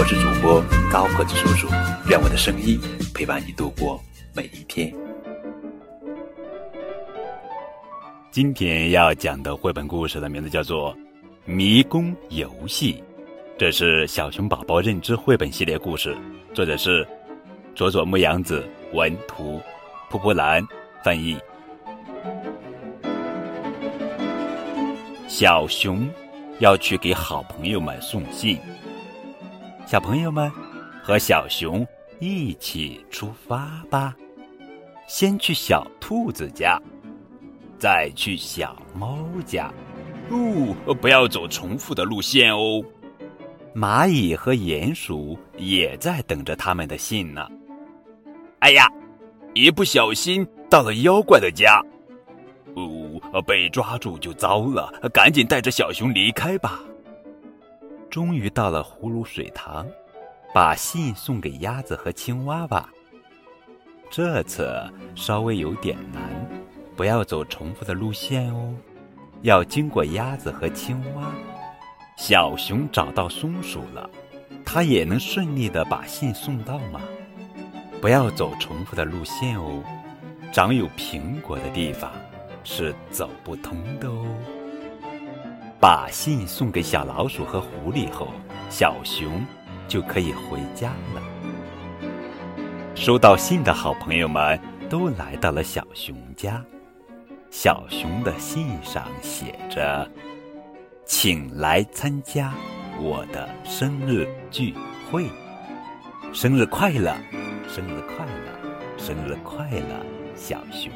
我是主播高个子叔叔，愿我的声音陪伴你度过每一天。今天要讲的绘本故事的名字叫做《迷宫游戏》，这是小熊宝宝认知绘本系列故事，作者是佐佐木阳子文图，蒲蒲兰翻译。小熊要去给好朋友们送信，小朋友们和小熊一起出发吧。先去小兔子家。再去小猫家，哦，不要走重复的路线哦。蚂蚁和鼹鼠也在等着他们的信呢。哎呀，一不小心到了妖怪的家，哦，被抓住就糟了，赶紧带着小熊离开吧。终于到了葫芦水塘，把信送给鸭子和青蛙吧。这次稍微有点难。不要走重复的路线哦，要经过鸭子和青蛙。小熊找到松鼠了，它也能顺利的把信送到吗？不要走重复的路线哦，长有苹果的地方是走不通的哦。把信送给小老鼠和狐狸后，小熊就可以回家了。收到信的好朋友们都来到了小熊家。小熊的信上写着：“请来参加我的生日聚会，生日快乐，生日快乐，生日快乐，小熊。”